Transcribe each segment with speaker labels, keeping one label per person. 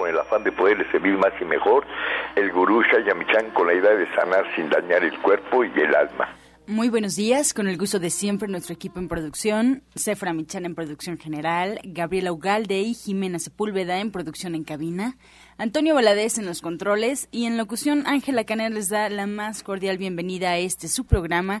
Speaker 1: con el afán de poderle servir más y mejor, el gurú Shayamichan con la idea de sanar sin dañar el cuerpo y el alma.
Speaker 2: Muy buenos días, con el gusto de siempre nuestro equipo en producción, Cefra Michan en producción general, Gabriela Ugalde y Jimena Sepúlveda en producción en cabina, Antonio Valadez en los controles y en locución Ángela Canel les da la más cordial bienvenida a este su programa,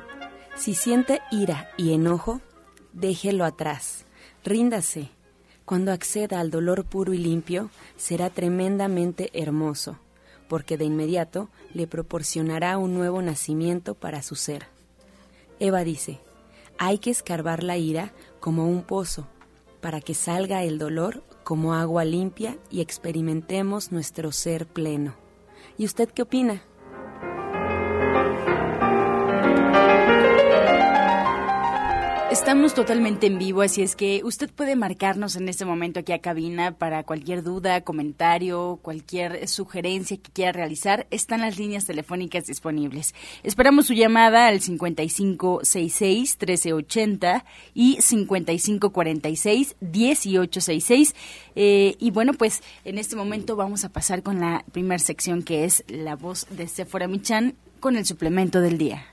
Speaker 3: Si siente ira y enojo, déjelo atrás, ríndase. Cuando acceda al dolor puro y limpio, será tremendamente hermoso porque de inmediato le proporcionará un nuevo nacimiento para su ser. Eva dice, hay que escarbar la ira como un pozo, para que salga el dolor como agua limpia y experimentemos nuestro ser pleno. ¿Y usted qué opina?
Speaker 2: Estamos totalmente en vivo, así es que usted puede marcarnos en este momento aquí a cabina para cualquier duda, comentario, cualquier sugerencia que quiera realizar. Están las líneas telefónicas disponibles. Esperamos su llamada al 5566-1380 y 5546-1866. Eh, y bueno, pues en este momento vamos a pasar con la primera sección que es la voz de Sephora Michan con el suplemento del día.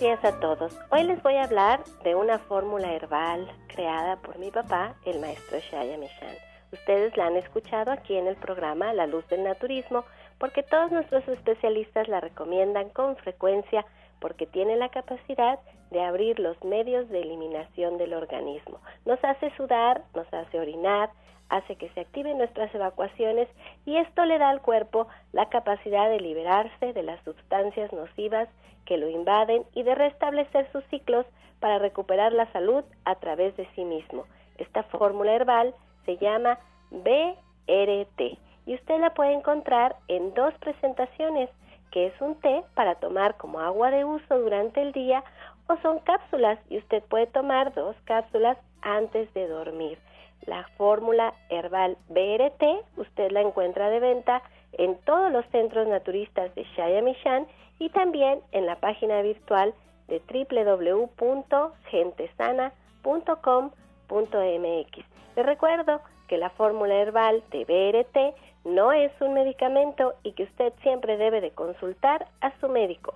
Speaker 4: Buenos días a todos. Hoy les voy a hablar de una fórmula herbal creada por mi papá, el maestro Shaya Mishan. Ustedes la han escuchado aquí en el programa La Luz del Naturismo porque todos nuestros especialistas la recomiendan con frecuencia porque tiene la capacidad de abrir los medios de eliminación del organismo. Nos hace sudar, nos hace orinar, hace que se activen nuestras evacuaciones y esto le da al cuerpo la capacidad de liberarse de las sustancias nocivas que lo invaden y de restablecer sus ciclos para recuperar la salud a través de sí mismo. Esta fórmula herbal se llama BRT y usted la puede encontrar en dos presentaciones, que es un té para tomar como agua de uso durante el día o son cápsulas y usted puede tomar dos cápsulas antes de dormir. La fórmula herbal BRT usted la encuentra de venta en todos los centros naturistas de Shayamishan y también en la página virtual de www.gentesana.com.mx. Les recuerdo que la fórmula herbal de BRT no es un medicamento y que usted siempre debe de consultar a su médico.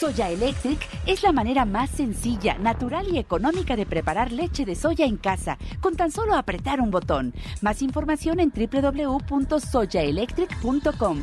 Speaker 5: Soya Electric es la manera más sencilla, natural y económica de preparar leche de soya en casa, con tan solo apretar un botón. Más información en www.soyaelectric.com.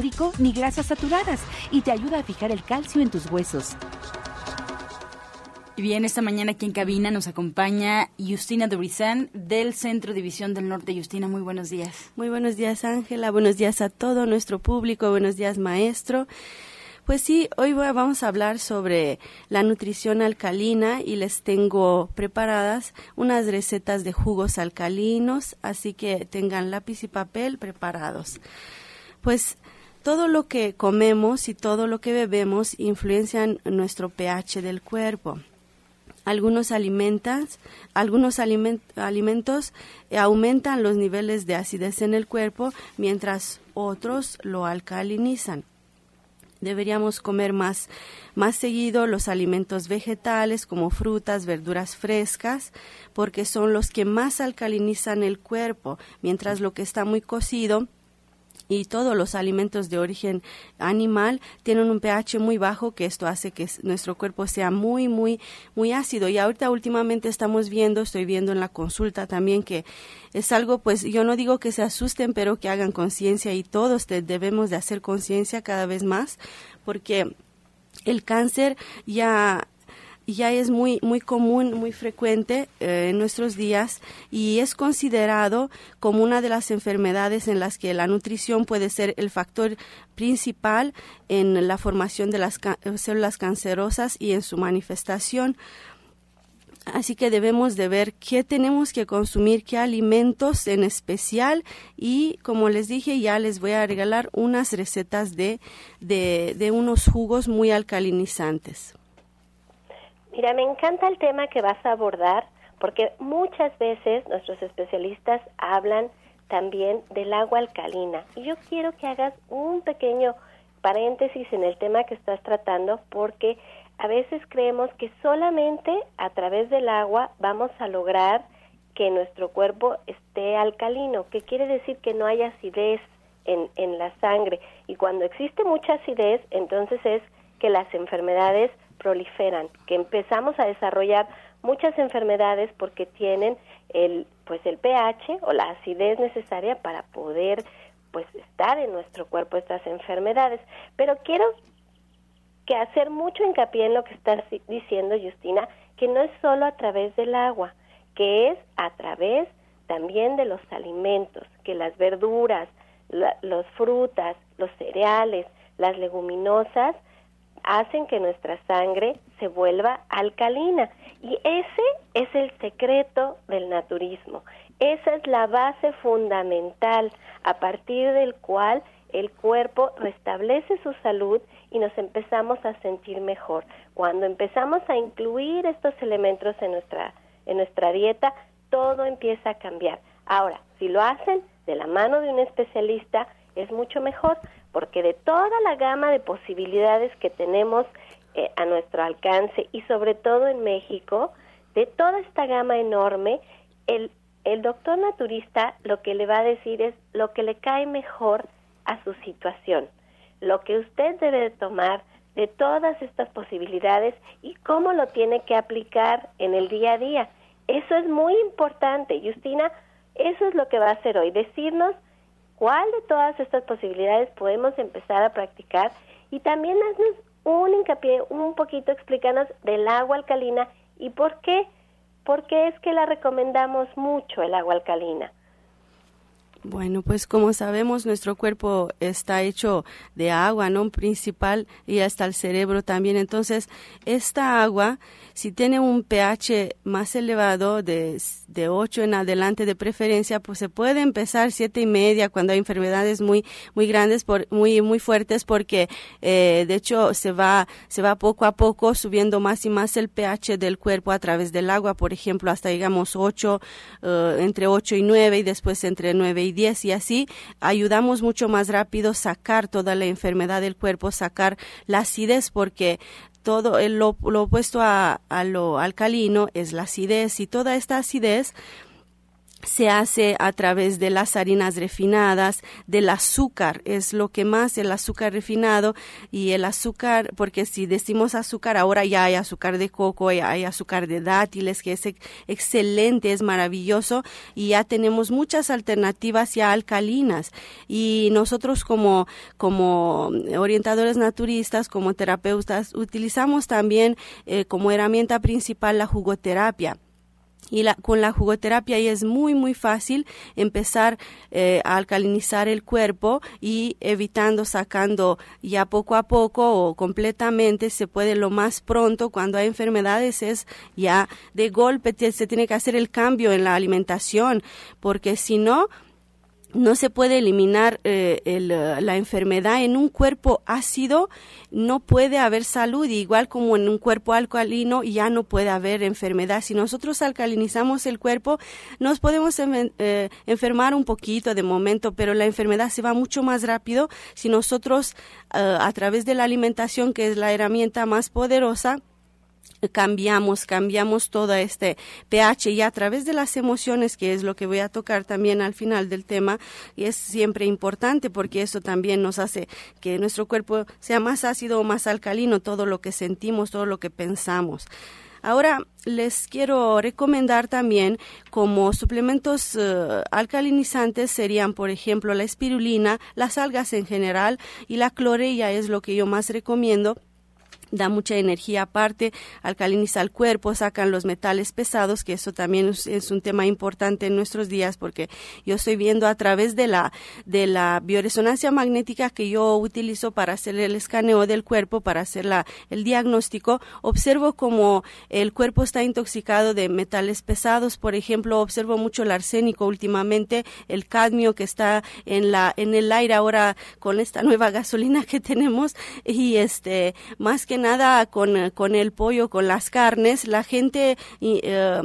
Speaker 5: ni grasas saturadas y te ayuda a fijar el calcio en tus huesos.
Speaker 2: Y bien, esta mañana aquí en cabina nos acompaña Justina Durizán del Centro División del Norte. Justina, muy buenos días.
Speaker 6: Muy buenos días, Ángela. Buenos días a todo nuestro público. Buenos días, maestro. Pues sí, hoy vamos a hablar sobre la nutrición alcalina y les tengo preparadas unas recetas de jugos alcalinos, así que tengan lápiz y papel preparados. Pues todo lo que comemos y todo lo que bebemos influencian nuestro pH del cuerpo. Algunos algunos alimentos aumentan los niveles de acidez en el cuerpo, mientras otros lo alcalinizan deberíamos comer más, más seguido los alimentos vegetales como frutas, verduras frescas, porque son los que más alcalinizan el cuerpo, mientras lo que está muy cocido y todos los alimentos de origen animal tienen un pH muy bajo que esto hace que nuestro cuerpo sea muy muy muy ácido. Y ahorita últimamente estamos viendo estoy viendo en la consulta también que es algo pues yo no digo que se asusten pero que hagan conciencia y todos debemos de hacer conciencia cada vez más porque el cáncer ya ya es muy, muy común, muy frecuente eh, en nuestros días y es considerado como una de las enfermedades en las que la nutrición puede ser el factor principal en la formación de las células cancerosas y en su manifestación. Así que debemos de ver qué tenemos que consumir, qué alimentos en especial y como les dije ya les voy a regalar unas recetas de, de, de unos jugos muy alcalinizantes.
Speaker 4: Mira, me encanta el tema que vas a abordar porque muchas veces nuestros especialistas hablan también del agua alcalina. Y yo quiero que hagas un pequeño paréntesis en el tema que estás tratando porque a veces creemos que solamente a través del agua vamos a lograr que nuestro cuerpo esté alcalino, que quiere decir que no haya acidez en, en la sangre. Y cuando existe mucha acidez, entonces es que las enfermedades proliferan, que empezamos a desarrollar muchas enfermedades porque tienen el pues el pH o la acidez necesaria para poder pues estar en nuestro cuerpo estas enfermedades. Pero quiero que hacer mucho hincapié en lo que estás diciendo, Justina, que no es solo a través del agua, que es a través también de los alimentos, que las verduras, las frutas, los cereales, las leguminosas hacen que nuestra sangre se vuelva alcalina. Y ese es el secreto del naturismo. Esa es la base fundamental a partir del cual el cuerpo restablece su salud y nos empezamos a sentir mejor. Cuando empezamos a incluir estos elementos en nuestra, en nuestra dieta, todo empieza a cambiar. Ahora, si lo hacen de la mano de un especialista, es mucho mejor, porque de toda la gama de posibilidades que tenemos eh, a nuestro alcance y sobre todo en México, de toda esta gama enorme, el, el doctor naturista lo que le va a decir es lo que le cae mejor a su situación, lo que usted debe de tomar de todas estas posibilidades y cómo lo tiene que aplicar en el día a día. Eso es muy importante, Justina, eso es lo que va a hacer hoy, decirnos cuál de todas estas posibilidades podemos empezar a practicar y también haznos un hincapié, un poquito explícanos del agua alcalina y por qué, por qué es que la recomendamos mucho el agua alcalina.
Speaker 6: Bueno, pues como sabemos, nuestro cuerpo está hecho de agua, ¿no? Principal y hasta el cerebro también. Entonces, esta agua, si tiene un pH más elevado, de, de 8 en adelante de preferencia, pues se puede empezar siete y media cuando hay enfermedades muy, muy grandes, por, muy, muy fuertes, porque eh, de hecho se va, se va poco a poco subiendo más y más el pH del cuerpo a través del agua, por ejemplo, hasta digamos 8, eh, entre 8 y 9 y después entre 9 y 10 y así ayudamos mucho más rápido sacar toda la enfermedad del cuerpo, sacar la acidez porque todo lo, lo opuesto a lo alcalino es la acidez y toda esta acidez se hace a través de las harinas refinadas, del azúcar, es lo que más el azúcar refinado y el azúcar, porque si decimos azúcar, ahora ya hay azúcar de coco, hay azúcar de dátiles, que es excelente, es maravilloso y ya tenemos muchas alternativas ya alcalinas. Y nosotros como, como orientadores naturistas, como terapeutas, utilizamos también eh, como herramienta principal la jugoterapia y la, con la jugoterapia y es muy muy fácil empezar eh, a alcalinizar el cuerpo y evitando sacando ya poco a poco o completamente se puede lo más pronto cuando hay enfermedades es ya de golpe se tiene que hacer el cambio en la alimentación porque si no no se puede eliminar eh, eh, la enfermedad en un cuerpo ácido, no puede haber salud, igual como en un cuerpo alcalino ya no puede haber enfermedad. Si nosotros alcalinizamos el cuerpo, nos podemos eh, enfermar un poquito de momento, pero la enfermedad se va mucho más rápido si nosotros a través de la alimentación, que es la herramienta más poderosa, cambiamos, cambiamos todo este pH y a través de las emociones, que es lo que voy a tocar también al final del tema, y es siempre importante porque eso también nos hace que nuestro cuerpo sea más ácido o más alcalino, todo lo que sentimos, todo lo que pensamos. Ahora les quiero recomendar también como suplementos eh, alcalinizantes serían, por ejemplo, la espirulina, las algas en general y la clorella es lo que yo más recomiendo da mucha energía aparte, alcaliniza el cuerpo, sacan los metales pesados, que eso también es, un tema importante en nuestros días porque yo estoy viendo a través de la de la bioresonancia magnética que yo utilizo para hacer el escaneo del cuerpo, para hacer la, el diagnóstico, observo como el cuerpo está intoxicado de metales pesados, por ejemplo, observo mucho el arsénico últimamente, el cadmio que está en la en el aire ahora con esta nueva gasolina que tenemos y este más que nada con, con el pollo, con las carnes, la gente eh,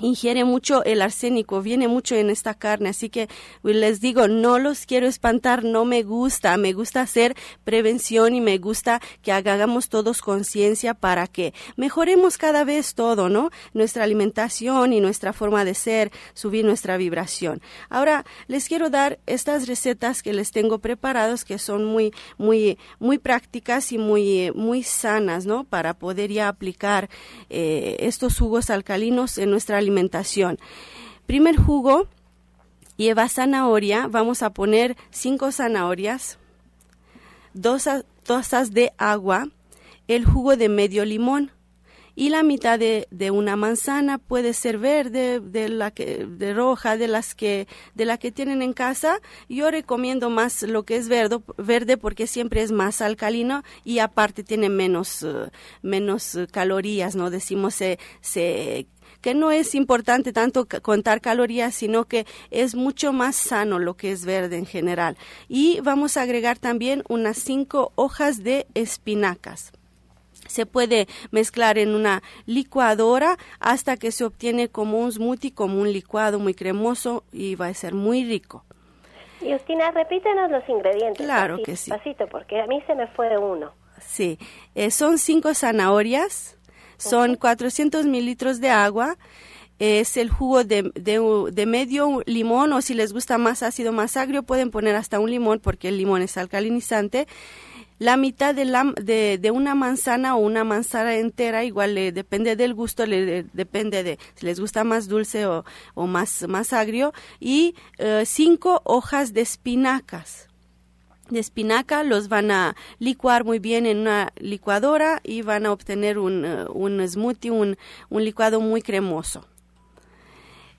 Speaker 6: ingiere mucho el arsénico, viene mucho en esta carne, así que pues, les digo, no los quiero espantar, no me gusta, me gusta hacer prevención y me gusta que hagamos todos conciencia para que mejoremos cada vez todo, ¿no? Nuestra alimentación y nuestra forma de ser, subir nuestra vibración. Ahora les quiero dar estas recetas que les tengo preparados que son muy muy muy prácticas y muy muy sanas, ¿no? Para poder ya aplicar eh, estos jugos alcalinos en nuestra. Primer jugo, lleva zanahoria. Vamos a poner cinco zanahorias, dos tazas de agua, el jugo de medio limón y la mitad de, una manzana puede ser verde, de la que, de roja, de las que, de la que tienen en casa. Yo recomiendo más lo que es verde, verde porque siempre es más alcalino y aparte tiene menos, eh, menos calorías, ¿no? Decimos se que no es importante tanto contar calorías, sino que es mucho más sano lo que es verde en general. Y vamos a agregar también unas cinco hojas de espinacas se puede mezclar en una licuadora hasta que se obtiene como un smoothie, como un licuado muy cremoso y va a ser muy rico.
Speaker 4: Justina, repítenos los ingredientes.
Speaker 6: Claro que sí.
Speaker 4: porque a mí se me fue uno.
Speaker 6: Sí, eh, son cinco zanahorias, son 400 mililitros de agua, es el jugo de, de, medio limón o si les gusta más ácido, más agrio, pueden poner hasta un limón porque el limón es alcalinizante. La mitad de, la, de, de una manzana o una manzana entera, igual le, depende del gusto, le, depende de si les gusta más dulce o, o más, más agrio. Y eh, cinco hojas de espinacas de espinaca, los van a licuar muy bien en una licuadora y van a obtener un, eh, un smoothie, un, un licuado muy cremoso.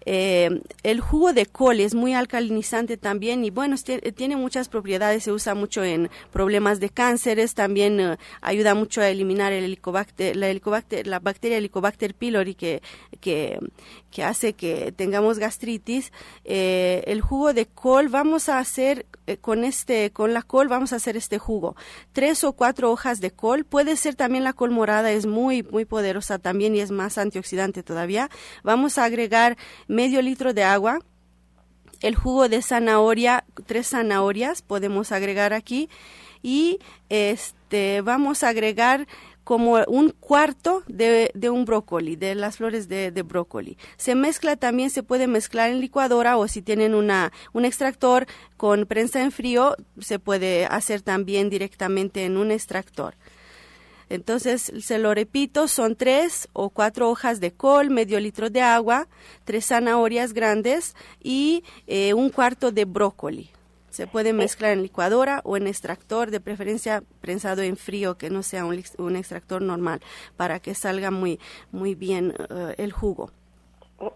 Speaker 6: Eh, el jugo de col es muy alcalinizante también y bueno, tiene muchas propiedades, se usa mucho en problemas de cánceres, también eh, ayuda mucho a eliminar el helicobacter, la, helicobacter, la bacteria Helicobacter pylori que, que, que hace que tengamos gastritis. Eh, el jugo de col, vamos a hacer con este, con la col, vamos a hacer este jugo. Tres o cuatro hojas de col, puede ser también la col morada, es muy, muy poderosa también y es más antioxidante todavía. Vamos a agregar medio litro de agua, el jugo de zanahoria, tres zanahorias podemos agregar aquí y este vamos a agregar como un cuarto de, un brócoli, de las flores de, brócoli. Se mezcla también, se puede mezclar en licuadora o si tienen una, un extractor con prensa en frío, se puede hacer también directamente en un extractor. Entonces, se lo repito, son tres o cuatro hojas de col, medio litro de agua, tres zanahorias grandes y eh, un cuarto de brócoli. Se puede mezclar en licuadora o en extractor, de preferencia prensado en frío, que no sea un, extractor normal, para que salga muy, muy bien eh, el jugo.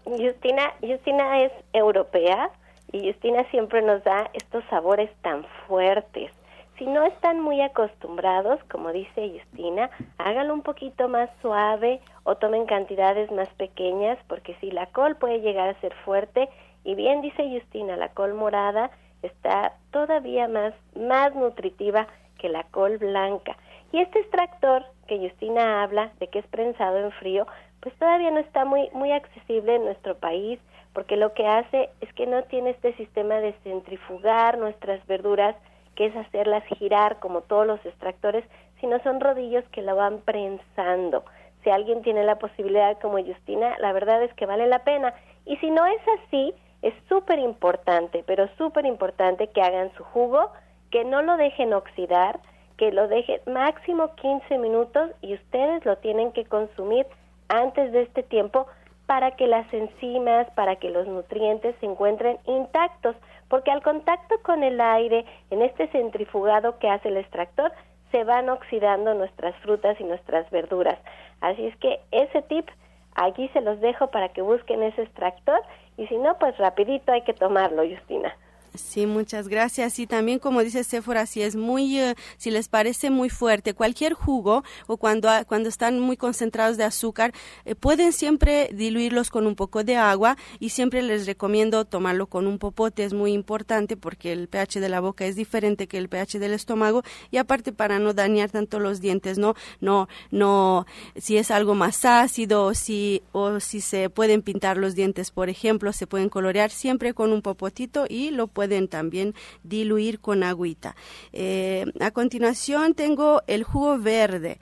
Speaker 4: Justina, Justina es europea y Justina siempre nos da estos sabores tan fuertes si no están muy acostumbrados, como dice Justina, háganlo un poquito más suave o tomen cantidades más pequeñas, porque si la col puede llegar a ser fuerte, y bien dice Justina, la col morada está todavía más, más nutritiva que la col blanca. Y este extractor que Justina habla de que es prensado en frío, pues todavía no está muy, muy accesible en nuestro país, porque lo que hace es que no tiene este sistema de centrifugar nuestras verduras que es hacerlas girar como todos los extractores, sino son rodillos que la van prensando. Si alguien tiene la posibilidad como Justina, la verdad es que vale la pena. Y si no es así, es súper importante, pero súper importante que hagan su jugo, que no lo dejen oxidar, que lo dejen máximo 15 minutos y ustedes lo tienen que consumir antes de este tiempo para que las enzimas, para que los nutrientes se encuentren intactos, porque al contacto con el aire, en este centrifugado que hace el extractor, se van oxidando nuestras frutas y nuestras verduras. Así es que ese tip aquí se los dejo para que busquen ese extractor y si no, pues rapidito hay que tomarlo, Justina.
Speaker 6: Sí, muchas gracias. Y también, como dice Sephora, si es muy, eh, si les parece muy fuerte, cualquier jugo o cuando, cuando están muy concentrados de azúcar, eh, pueden siempre diluirlos con un poco de agua y siempre les recomiendo tomarlo con un popote. Es muy importante porque el pH de la boca es diferente que el pH del estómago y aparte para no dañar tanto los dientes, ¿no? No, no, si es algo más ácido o si, o si se pueden pintar los dientes, por ejemplo, se pueden colorear siempre con un popotito y lo pueden pueden también diluir con agüita. Eh, a continuación tengo el jugo verde.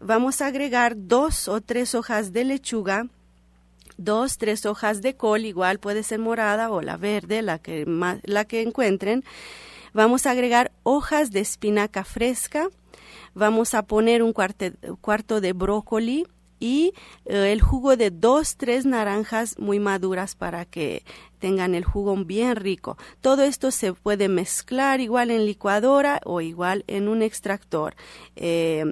Speaker 6: Vamos a agregar dos o tres hojas de lechuga dos, tres hojas de col, igual puede ser morada o la verde, la que, la que encuentren. Vamos a agregar hojas de espinaca fresca. Vamos a poner un cuarto de brócoli, y eh, el jugo de dos, tres naranjas muy maduras para que tengan el jugo bien rico. Todo esto se puede mezclar igual en licuadora o igual en un extractor. Eh,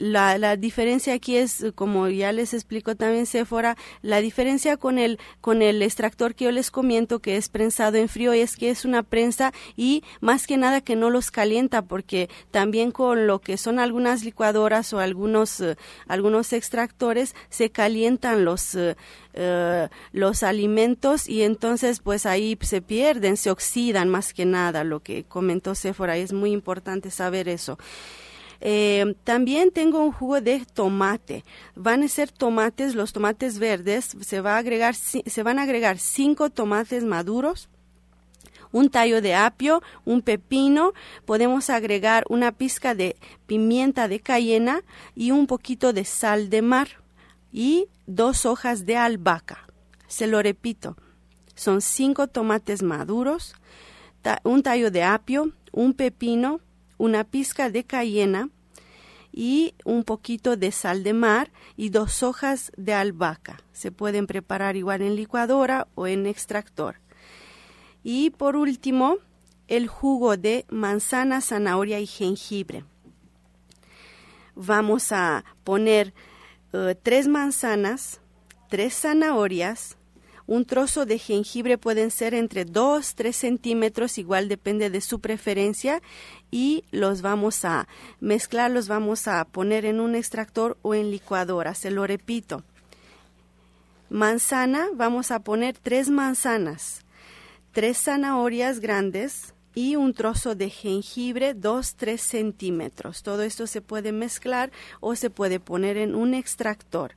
Speaker 6: la, la, diferencia aquí es, como ya les explico también Sephora, la diferencia con el, con el extractor que yo les comento que es prensado en frío es que es una prensa y más que nada que no los calienta porque también con lo que son algunas licuadoras o algunos, eh, algunos extractores se calientan los, eh, eh, los alimentos y entonces pues ahí se pierden, se oxidan más que nada, lo que comentó Sephora, es muy importante saber eso. Eh, también tengo un jugo de tomate. Van a ser tomates, los tomates verdes. Se, va a agregar, se van a agregar cinco tomates maduros un tallo de apio, un pepino, podemos agregar una pizca de pimienta de cayena y un poquito de sal de mar y dos hojas de albahaca. Se lo repito, son cinco tomates maduros, un tallo de apio, un pepino, una pizca de cayena y un poquito de sal de mar y dos hojas de albahaca. Se pueden preparar igual en licuadora o en extractor. Y por último, el jugo de manzana, zanahoria y jengibre. Vamos a poner eh, tres manzanas, tres zanahorias, un trozo de jengibre pueden ser entre 2, 3 centímetros, igual depende de su preferencia, y los vamos a mezclar, los vamos a poner en un extractor o en licuadora, se lo repito. Manzana, vamos a poner tres manzanas, tres zanahorias grandes, y un trozo de jengibre 2-3 centímetros. Todo esto se puede mezclar o se puede poner en un extractor.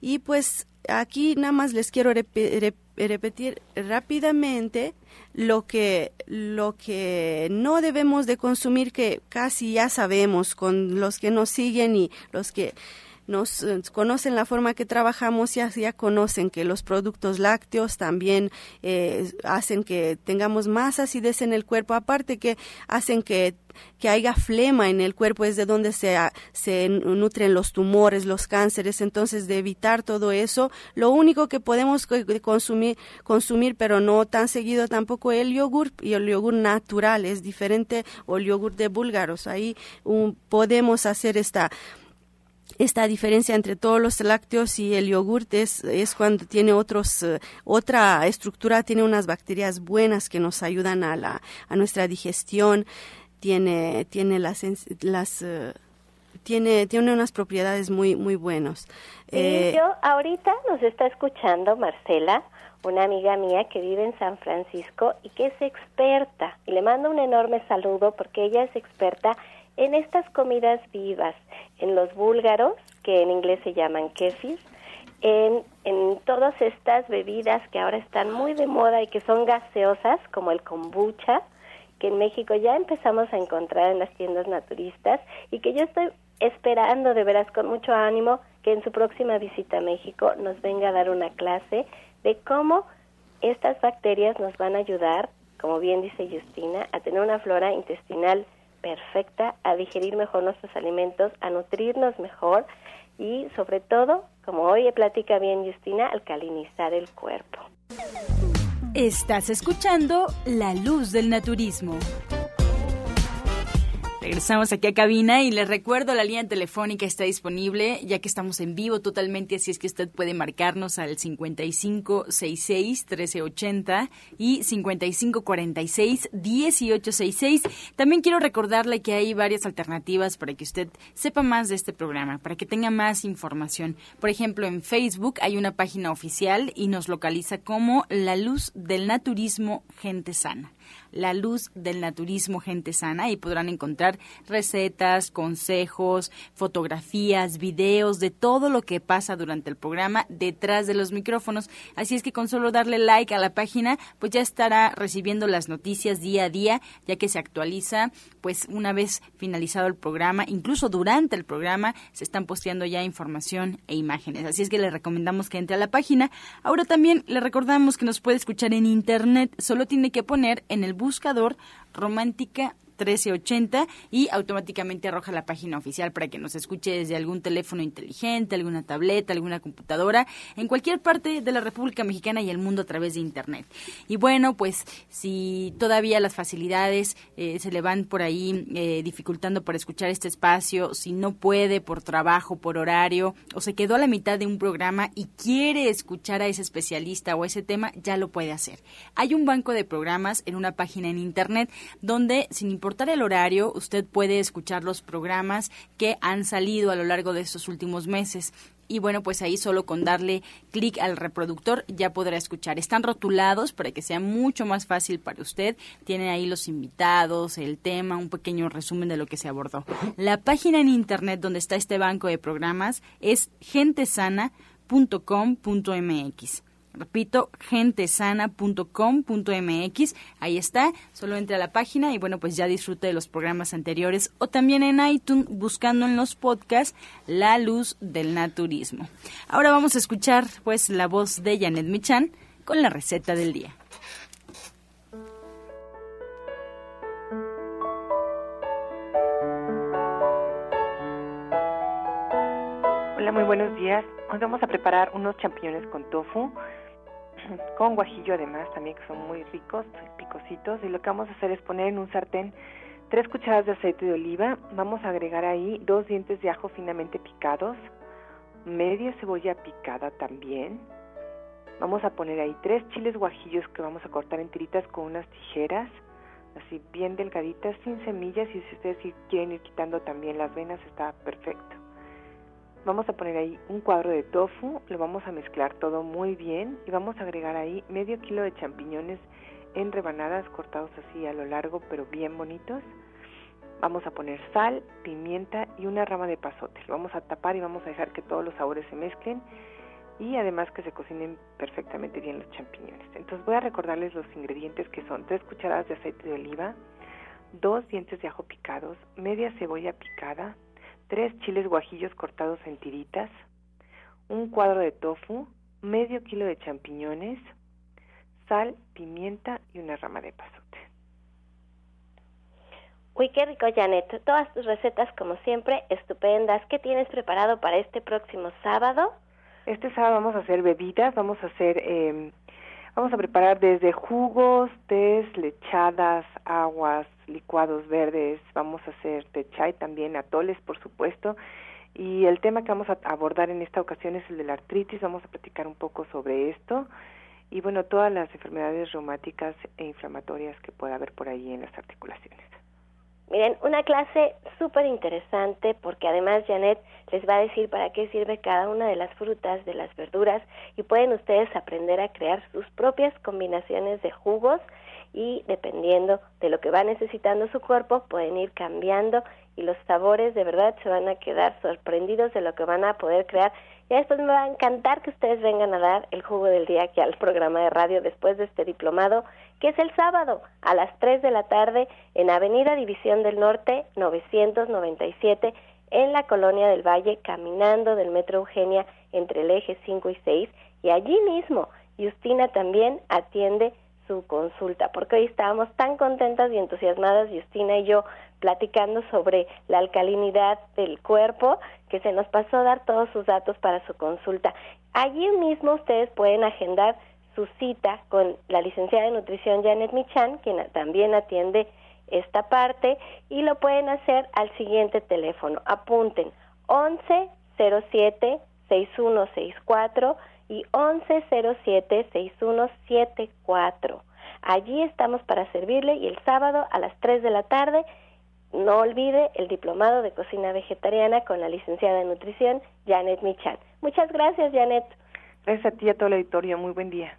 Speaker 6: Y pues aquí nada más les quiero repetir rápidamente lo que lo que no debemos de consumir que casi ya sabemos con los que nos siguen y los que nos eh, conocen la forma que trabajamos, ya, ya conocen que los productos lácteos también eh, hacen que tengamos más acidez en el cuerpo, aparte que hacen que que haya flema en el cuerpo es de donde se, se nutren los tumores, los cánceres, entonces de evitar todo eso, lo único que podemos consumir, consumir pero no tan seguido tampoco el yogur y el yogur natural. Es diferente o el yogur de búlgaros, ahí podemos hacer esta esta diferencia entre todos los lácteos y el yogurt es, cuando tiene otros, eh, otra estructura, tiene unas bacterias buenas que nos ayudan a, la, a nuestra digestión, tiene, tiene las, las eh, tiene, tiene unas propiedades muy, muy buenas.
Speaker 4: Eh, yo ahorita nos está escuchando Marcela, una amiga mía que vive en San Francisco y que es experta. Y le mando un enorme saludo porque ella es experta en estas comidas vivas, en los búlgaros, que en inglés se llaman kefir, en, en todas estas bebidas que ahora están muy de moda y que son gaseosas, como el kombucha, que en México ya empezamos a encontrar en las tiendas naturistas y que yo estoy esperando de veras con mucho ánimo que en su próxima visita a México nos venga a dar una clase de cómo estas bacterias nos van a ayudar, como bien dice Justina, a tener una flora intestinal perfecta, a digerir mejor nuestros alimentos, a nutrirnos mejor y sobre todo, como hoy platica bien Justina, alcalinizar el cuerpo.
Speaker 2: Estás escuchando La Luz del Naturismo. Regresamos aquí a cabina y les recuerdo la línea telefónica está disponible ya que estamos en vivo totalmente, así es que usted puede marcarnos al 5566-1380 y 5546-1866. También quiero recordarle que hay varias alternativas para que usted sepa más de este programa, para que tenga más información. Por ejemplo, en Facebook hay una página oficial y nos localiza como La Luz del Naturismo Gente Sana. La Luz del Naturismo Gente Sana y podrán encontrar recetas, consejos, fotografías, videos de todo lo que pasa durante el programa detrás de los micrófonos. Así es que con solo darle like a la página, pues ya estará recibiendo las noticias día a día, ya que se actualiza, pues una vez finalizado el programa, incluso durante el programa, se están posteando ya información e imágenes. Así es que le recomendamos que entre a la página. Ahora también le recordamos que nos puede escuchar en internet, solo tiene que poner en el buscador romántica 1380 y automáticamente arroja la página oficial para que nos escuche desde algún teléfono inteligente, alguna tableta, alguna computadora, en cualquier parte de la República Mexicana y el mundo a través de Internet. Y bueno, pues si todavía las facilidades eh, se le van por ahí eh, dificultando para escuchar este espacio, si no puede por trabajo, por horario, o se quedó a la mitad de un programa y quiere escuchar a ese especialista o ese tema, ya lo puede hacer. Hay un banco de programas en una página en Internet donde, sin importar importar el horario, usted puede escuchar los programas que han salido a lo largo de estos últimos meses y bueno, pues ahí solo con darle clic al reproductor ya podrá escuchar. Están rotulados para que sea mucho más fácil para usted. Tienen ahí los invitados, el tema, un pequeño resumen de lo que se abordó. La página en internet donde está este banco de programas es gentesana.com.mx. Repito, gentesana.com.mx. Ahí está, solo entre a la página y bueno, pues ya disfrute de los programas anteriores o también en iTunes buscando en los podcasts La Luz del Naturismo. Ahora vamos a escuchar pues la voz de Janet Michan con la receta del día.
Speaker 7: Hola, muy buenos días. Hoy vamos a preparar unos champiñones con tofu con guajillo además también que son muy ricos, picositos. Y lo que vamos a hacer es poner en un sartén tres cucharadas de aceite de oliva, vamos a agregar ahí dos dientes de ajo finamente picados, media cebolla picada también, vamos a poner ahí tres chiles guajillos que vamos a cortar en tiritas con unas tijeras, así bien delgaditas, sin semillas. Y si ustedes quieren ir quitando también las venas está perfecto. Vamos a poner ahí un cuadro de tofu, lo vamos a mezclar todo muy bien y vamos a agregar ahí medio kilo de champiñones en rebanadas cortados así a lo largo pero bien bonitos. Vamos a poner sal, pimienta y una rama de pasote. Lo vamos a tapar y vamos a dejar que todos los sabores se mezclen y además que se cocinen perfectamente bien los champiñones. Entonces voy a recordarles los ingredientes que son tres cucharadas de aceite de oliva, dos dientes de ajo picados, media cebolla picada, tres chiles guajillos cortados en tiritas, un cuadro de tofu, medio kilo de champiñones, sal, pimienta y una rama de pasote.
Speaker 4: Uy, qué rico, Janet. Todas tus recetas, como siempre, estupendas. ¿Qué tienes preparado para este próximo sábado?
Speaker 7: Este sábado vamos a hacer bebidas, vamos a hacer, eh, vamos a preparar desde jugos, tés, lechadas, aguas, licuados verdes, vamos a hacer té chai también, atoles por supuesto, y el tema que vamos a abordar en esta ocasión es el de la artritis, vamos a platicar un poco sobre esto y bueno, todas las enfermedades reumáticas e inflamatorias que pueda haber por ahí en las articulaciones.
Speaker 4: Miren, una clase súper interesante porque además Janet les va a decir para qué sirve cada una de las frutas, de las verduras y pueden ustedes aprender a crear sus propias combinaciones de jugos y dependiendo de lo que va necesitando su cuerpo pueden ir cambiando y los sabores de verdad se van a quedar sorprendidos de lo que van a poder crear. Y después me va a encantar que ustedes vengan a dar el jugo del día aquí al programa de radio después de este diplomado, que es el sábado a las 3 de la tarde en Avenida División del Norte 997 en la Colonia del Valle, caminando del Metro Eugenia entre el eje 5 y 6, y allí mismo Justina también atiende su consulta, porque hoy estábamos tan contentas y entusiasmadas, Justina y yo, platicando sobre la alcalinidad del cuerpo, que se nos pasó a dar todos sus datos para su consulta. Allí mismo ustedes pueden agendar su cita con la licenciada de nutrición Janet Michan, quien también atiende esta parte, y lo pueden hacer al siguiente teléfono. Apunten 11 07 6164 y 1107-6174. Allí estamos para servirle y el sábado a las 3 de la tarde no olvide el diplomado de cocina vegetariana con la licenciada de nutrición Janet Michan. Muchas gracias, Janet.
Speaker 7: Gracias a ti a todo el auditorio. Muy buen día.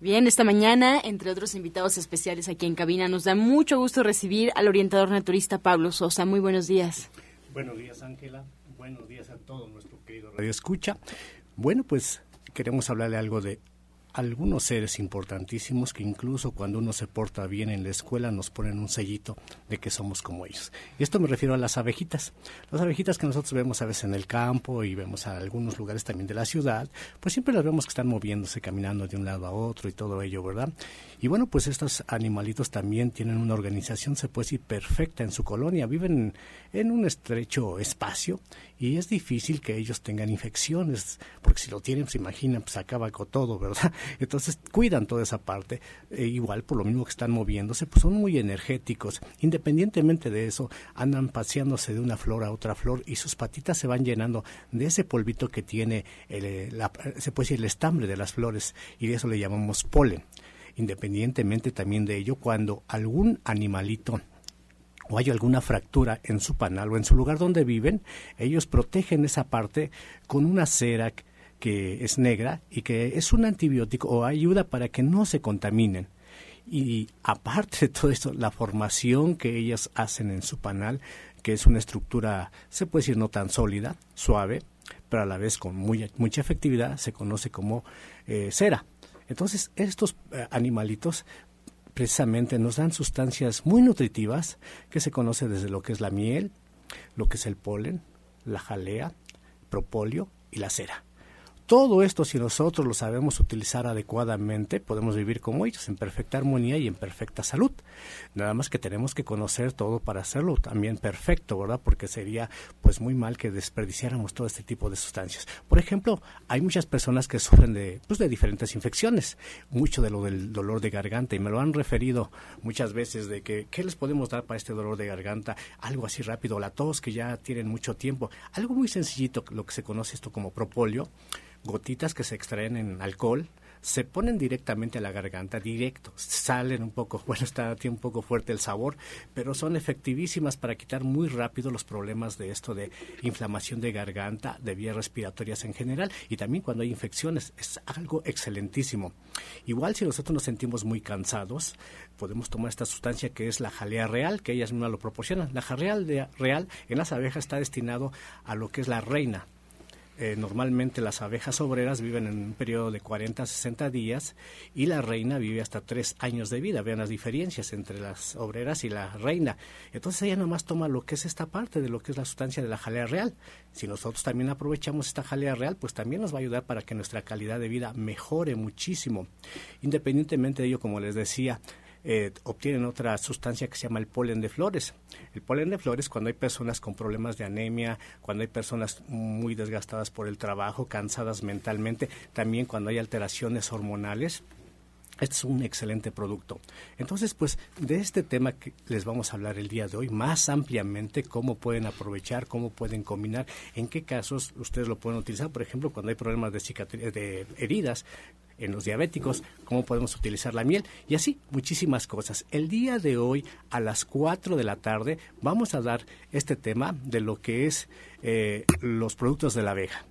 Speaker 2: Bien, esta mañana, entre otros invitados especiales aquí en cabina, nos da mucho gusto recibir al orientador naturista Pablo Sosa. Muy buenos días.
Speaker 8: Buenos días, Ángela. Buenos días a todos nuestro querido Radio Escucha. Bueno, pues queremos hablarle algo de algunos seres importantísimos que incluso cuando uno se porta bien en la escuela nos ponen un sellito de que somos como ellos. Y esto me refiero a las abejitas. Las abejitas que nosotros vemos a veces en el campo y vemos a algunos lugares también de la ciudad, pues siempre las vemos que están moviéndose, caminando de un lado a otro y todo ello, ¿verdad? Y bueno, pues estos animalitos también tienen una organización, se puede decir, perfecta en su colonia. Viven en un estrecho espacio y es difícil que ellos tengan infecciones, porque si lo tienen, se imaginan, pues acaba con todo, ¿verdad? Entonces cuidan toda esa parte. E igual, por lo mismo que están moviéndose, pues son muy energéticos. Independientemente de eso, andan paseándose de una flor a otra flor y sus patitas se van llenando de ese polvito que tiene, el, se puede decir, el estambre de las flores y de eso le llamamos polen independientemente también de ello, cuando algún animalito o hay alguna fractura en su panal o en su lugar donde viven, ellos protegen esa parte con una cera que es negra y que es un antibiótico o ayuda para que no se contaminen. Y aparte de todo esto, la formación que ellas hacen en su panal, que es una estructura, se puede decir, no tan sólida, suave, pero a la vez con muy, mucha efectividad, se conoce como eh, cera. Entonces, estos eh, animalitos precisamente nos dan sustancias muy nutritivas que se conoce desde lo que es la miel, lo que es el polen, la jalea, propóleo y la cera. Todo esto, si nosotros lo sabemos utilizar adecuadamente, podemos vivir como ellos, en perfecta armonía y en perfecta salud. Nada más que tenemos que conocer todo para hacerlo también perfecto, ¿verdad? Porque sería pues muy mal que desperdiciáramos todo este tipo de sustancias. Por ejemplo, hay muchas personas que sufren de, pues, de diferentes infecciones, mucho de lo del dolor de garganta, y me lo han referido muchas veces de que, ¿qué les podemos dar para este dolor de garganta? Algo así rápido, la tos que ya tienen mucho tiempo, algo muy sencillito, lo que se conoce esto como propóleo gotitas que se extraen en alcohol, se ponen directamente a la garganta, directo, salen un poco, bueno, está un poco fuerte el sabor, pero son efectivísimas para quitar muy rápido los problemas de esto de inflamación de garganta, de vías respiratorias en general y también cuando hay infecciones, es algo excelentísimo. Igual si nosotros nos sentimos muy cansados, podemos tomar esta sustancia que es la jalea real, que ellas mismas lo proporcionan. La jalea real en las abejas está destinado a lo que es la reina, eh, normalmente las abejas obreras viven en un periodo de 40 a 60 días y la reina vive hasta 3 años de vida. Vean las diferencias entre las obreras y la reina. Entonces ella nomás toma lo que es esta parte de lo que es la sustancia de la jalea real. Si nosotros también aprovechamos esta jalea real, pues también nos va a ayudar para que nuestra calidad de vida mejore muchísimo. Independientemente de ello, como les decía, eh, obtienen otra sustancia que se llama el polen de flores. El polen de flores cuando hay personas con problemas de anemia, cuando hay personas muy desgastadas por el trabajo, cansadas mentalmente, también cuando hay alteraciones hormonales. Este es un excelente producto. Entonces, pues de este tema que les vamos a hablar el día de hoy más ampliamente, cómo pueden aprovechar, cómo pueden combinar, en qué casos ustedes lo pueden utilizar, por ejemplo, cuando hay problemas de, de heridas, en los diabéticos, cómo podemos utilizar la miel y así muchísimas cosas. El día de hoy a las 4 de la tarde vamos a dar este tema de lo que es eh, los productos de la abeja.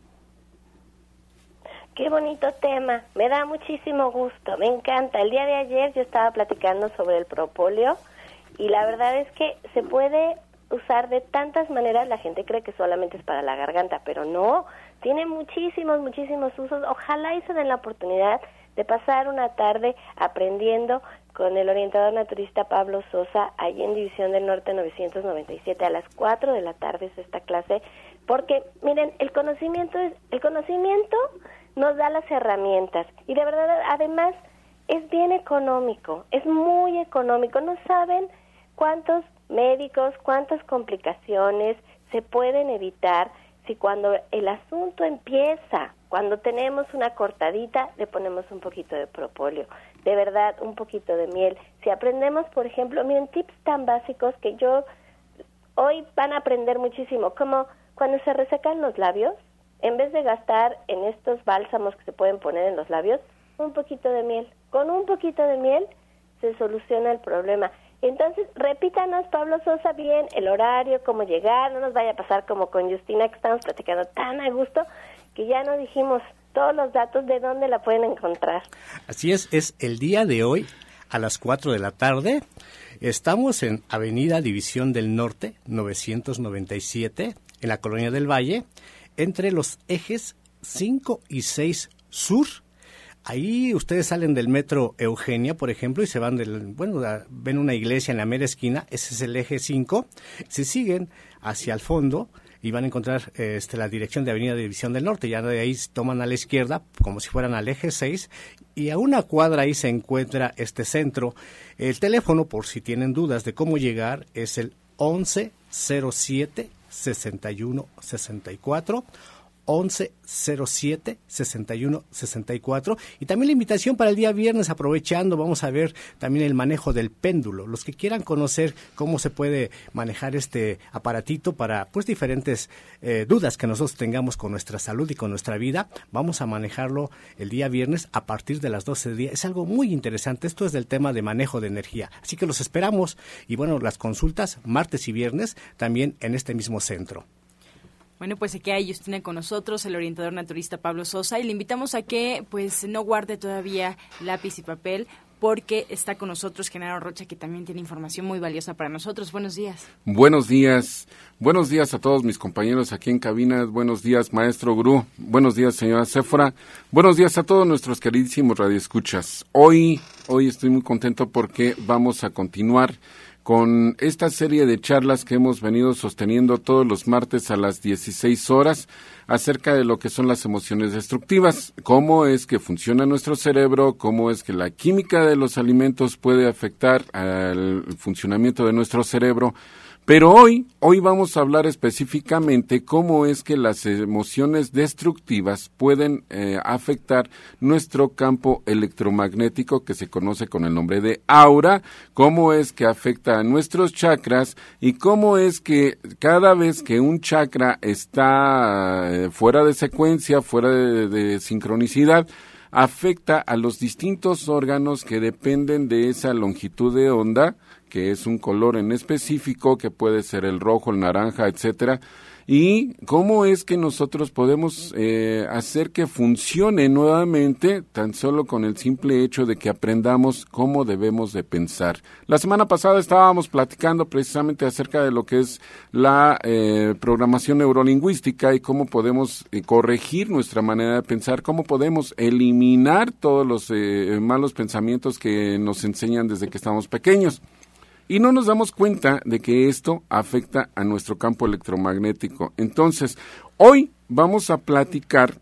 Speaker 4: Qué bonito tema, me da muchísimo gusto, me encanta. El día de ayer yo estaba platicando sobre el propóleo y la verdad es que se puede usar de tantas maneras, la gente cree que solamente es para la garganta, pero no, tiene muchísimos, muchísimos usos. Ojalá y se den la oportunidad de pasar una tarde aprendiendo con el orientador naturista Pablo Sosa, allí en División del Norte 997, a las 4 de la tarde es esta clase, porque miren, el conocimiento es, el conocimiento nos da las herramientas. Y de verdad además es bien económico, es muy económico, no saben cuántos médicos, cuántas complicaciones se pueden evitar si cuando el asunto empieza, cuando tenemos una cortadita, le ponemos un poquito de propóleo, de verdad, un poquito de miel. Si aprendemos, por ejemplo, miren, tips tan básicos que yo hoy van a aprender muchísimo, como cuando se resecan los labios, en vez de gastar en estos bálsamos que se pueden poner en los labios, un poquito de miel. Con un poquito de miel se soluciona el problema. Entonces, repítanos, Pablo Sosa, bien el horario, cómo llegar, no nos vaya a pasar como con Justina que estamos platicando tan a gusto que ya no dijimos todos los datos de dónde la pueden encontrar.
Speaker 8: Así es, es el día de hoy a las 4 de la tarde. Estamos en Avenida División del Norte, 997, en la Colonia del Valle, entre los ejes 5 y 6 Sur. Ahí ustedes salen del metro Eugenia, por ejemplo, y se van del, bueno, ven una iglesia en la mera esquina, ese es el eje 5, se siguen hacia el fondo y van a encontrar este, la dirección de Avenida División del Norte, ya de ahí toman a la izquierda como si fueran al eje 6 y a una cuadra ahí se encuentra este centro. El teléfono, por si tienen dudas de cómo llegar, es el 1107 6164 1107 61 64 y también la invitación para el día viernes aprovechando vamos a ver también el manejo del péndulo. Los que quieran conocer cómo se puede manejar este aparatito para pues diferentes eh, dudas que nosotros tengamos con nuestra salud y con nuestra vida vamos a manejarlo el día viernes a partir de las 12 de día. Es algo muy interesante. Esto es del tema de manejo de energía. Así que los esperamos. Y bueno las consultas martes y viernes también en este mismo centro
Speaker 2: bueno, pues aquí hay Justina con nosotros, el orientador naturista Pablo Sosa, y le invitamos a que pues no guarde todavía lápiz y papel porque está con nosotros Genaro Rocha, que también tiene información muy valiosa para nosotros. Buenos días.
Speaker 9: Buenos días. Buenos días a todos mis compañeros aquí en cabina. Buenos días, maestro Gru. Buenos días, señora Céfora. Buenos días a todos nuestros queridísimos radioescuchas. Hoy, hoy estoy muy contento porque vamos a continuar con esta serie de charlas que hemos venido sosteniendo todos los martes a las 16 horas acerca de lo que son las emociones destructivas, cómo es que funciona nuestro cerebro, cómo es que la química de los alimentos puede afectar al funcionamiento de nuestro cerebro, pero hoy, hoy vamos a hablar específicamente cómo es que las emociones destructivas pueden eh, afectar nuestro campo electromagnético que se conoce con el nombre de aura, cómo es que afecta a nuestros chakras y cómo es que cada vez que un chakra está eh, fuera de secuencia, fuera de sincronicidad, afecta a los distintos órganos que dependen de esa longitud de onda, que es un color en específico, que puede ser el rojo, el naranja, etcétera, y cómo es que nosotros podemos eh, hacer que funcione nuevamente tan solo con el simple hecho de que aprendamos cómo debemos de pensar. La semana pasada estábamos platicando precisamente acerca de lo que es la eh, programación neurolingüística y cómo podemos eh, corregir nuestra manera de pensar, cómo podemos eliminar todos los malos pensamientos que nos enseñan desde que estamos pequeños. Y no nos damos cuenta de que esto afecta a nuestro campo electromagnético. Entonces, hoy vamos a platicar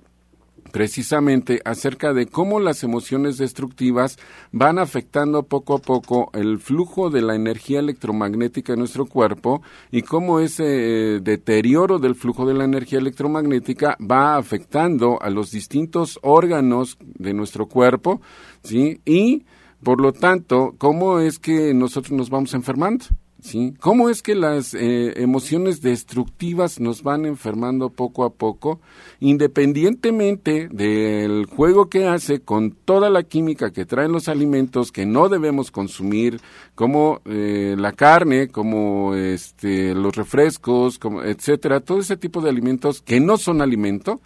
Speaker 9: precisamente acerca de cómo las emociones destructivas van afectando poco a poco el flujo de la energía electromagnética en nuestro cuerpo y cómo ese eh, deterioro del flujo de la energía electromagnética va afectando a los distintos órganos de nuestro cuerpo, ¿sí? Y por lo tanto, ¿cómo es que nosotros nos vamos enfermando? ¿Sí? ¿Cómo es que las eh, emociones destructivas nos van enfermando poco a poco, independientemente del juego que hace con toda la química que traen los alimentos que no debemos consumir, como eh, la carne, como este, los refrescos, como, etcétera, todo ese tipo de alimentos que no son alimento,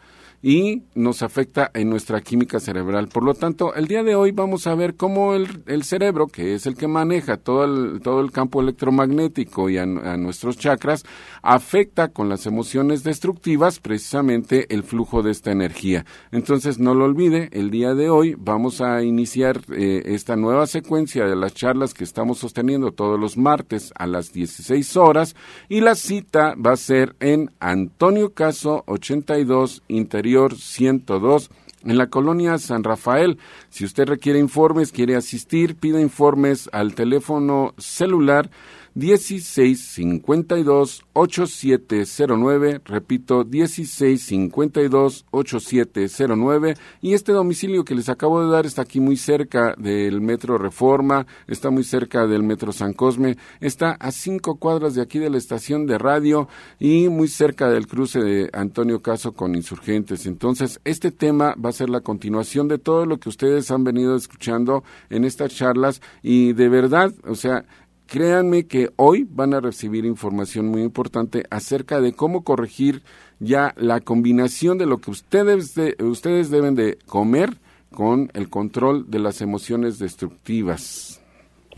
Speaker 9: y nos afecta en nuestra química cerebral. Por lo tanto, el día de hoy vamos a ver cómo el, el cerebro, que es el que maneja todo el, todo el campo electromagnético y a, nuestros chakras, afecta con las emociones destructivas precisamente el flujo de esta energía. Entonces, no lo olvide, el día de hoy vamos a iniciar eh, esta nueva secuencia de las charlas que estamos sosteniendo todos los martes a las 16 horas y la cita va a ser en Antonio Caso 82 Interior 102 en la colonia San Rafael. Si usted requiere informes, quiere asistir, pida informes al teléfono celular 1652 8709, repito, 1652 8709 y este domicilio que les acabo de dar está aquí muy cerca del Metro Reforma, está muy cerca del Metro San Cosme, está a cinco cuadras de aquí de la estación de radio y muy cerca del cruce de Antonio Caso con Insurgentes. Entonces, este tema va a ser la continuación de todo lo que ustedes han venido escuchando en estas charlas y de verdad, o sea, créanme que hoy van a recibir información muy importante acerca de cómo corregir ya la combinación de lo que ustedes, ustedes deben de comer con el control de las emociones destructivas.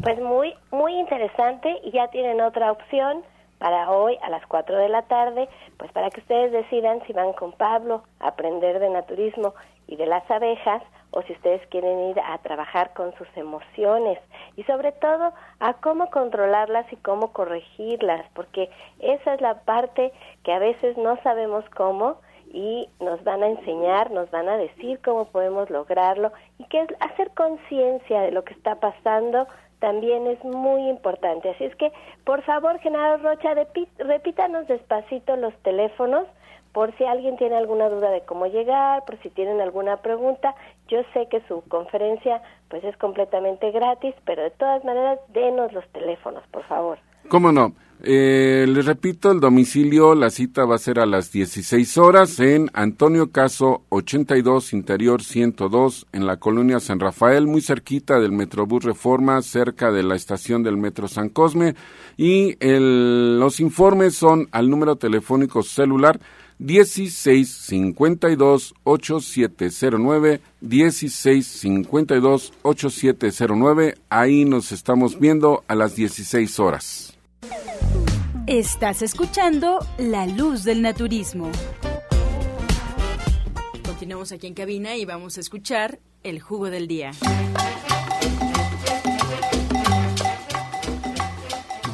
Speaker 4: Pues muy, muy interesante y ya tienen otra opción para hoy a las 4 de la tarde, pues para que ustedes decidan si van con Pablo a aprender de naturismo y de las abejas o si ustedes quieren ir a trabajar con sus emociones y sobre todo a cómo controlarlas y cómo corregirlas, porque esa es la parte que a veces no sabemos cómo y nos van a enseñar, nos van a decir cómo podemos lograrlo y que hacer conciencia de lo que está pasando también es muy importante. Así es que, por favor, Genaro Rocha, repítanos despacito los teléfonos por si alguien tiene alguna duda de cómo llegar, por si tienen alguna pregunta. Yo sé que su conferencia pues es completamente gratis, pero de todas maneras denos los teléfonos, por favor.
Speaker 9: ¿Cómo no? Eh, les repito, el domicilio, la cita va a ser a las 16 horas en Antonio Caso 82, Interior 102, en la colonia San Rafael, muy cerquita del Metrobús Reforma, cerca de la estación del Metro San Cosme. Y los informes son al número telefónico celular 1652 8709 1652 8709 ahí nos estamos viendo a las 16 horas.
Speaker 2: Estás escuchando La Luz del Naturismo. Continuamos aquí en cabina y vamos a escuchar el jugo del día.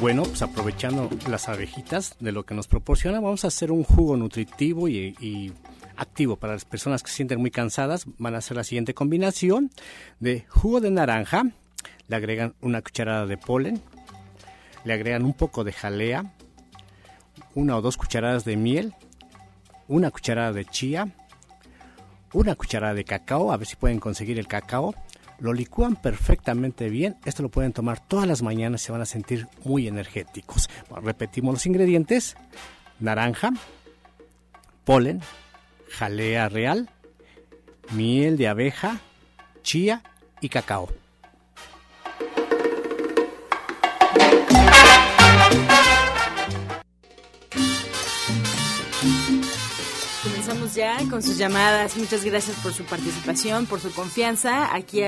Speaker 8: Bueno, pues aprovechando las abejitas de lo que nos proporciona, vamos a hacer un jugo nutritivo y, activo para las personas que se sienten muy cansadas. Van a hacer la siguiente combinación de jugo de naranja, le agregan una cucharada de polen, le agregan un poco de jalea, una o dos cucharadas de miel, una cucharada de chía, una cucharada de cacao, a ver si pueden conseguir el cacao, lo licúan perfectamente bien. Esto lo pueden tomar todas las mañanas, se van a sentir muy energéticos. repetimos los ingredientes: naranja, polen, jalea real, miel de abeja, chía y cacao.
Speaker 2: Ya con sus llamadas. Muchas gracias por su participación, por su confianza aquí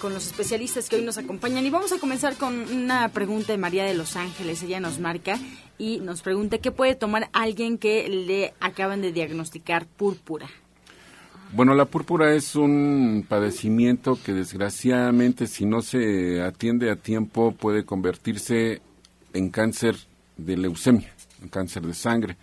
Speaker 2: con los especialistas que hoy nos acompañan. Y vamos a comenzar con una pregunta de María de Los Ángeles. Ella nos marca y nos pregunta qué puede tomar alguien que le acaban de diagnosticar púrpura.
Speaker 9: Bueno, la púrpura es un padecimiento que desgraciadamente si no se atiende a tiempo puede convertirse en cáncer de leucemia, en cáncer de sangre.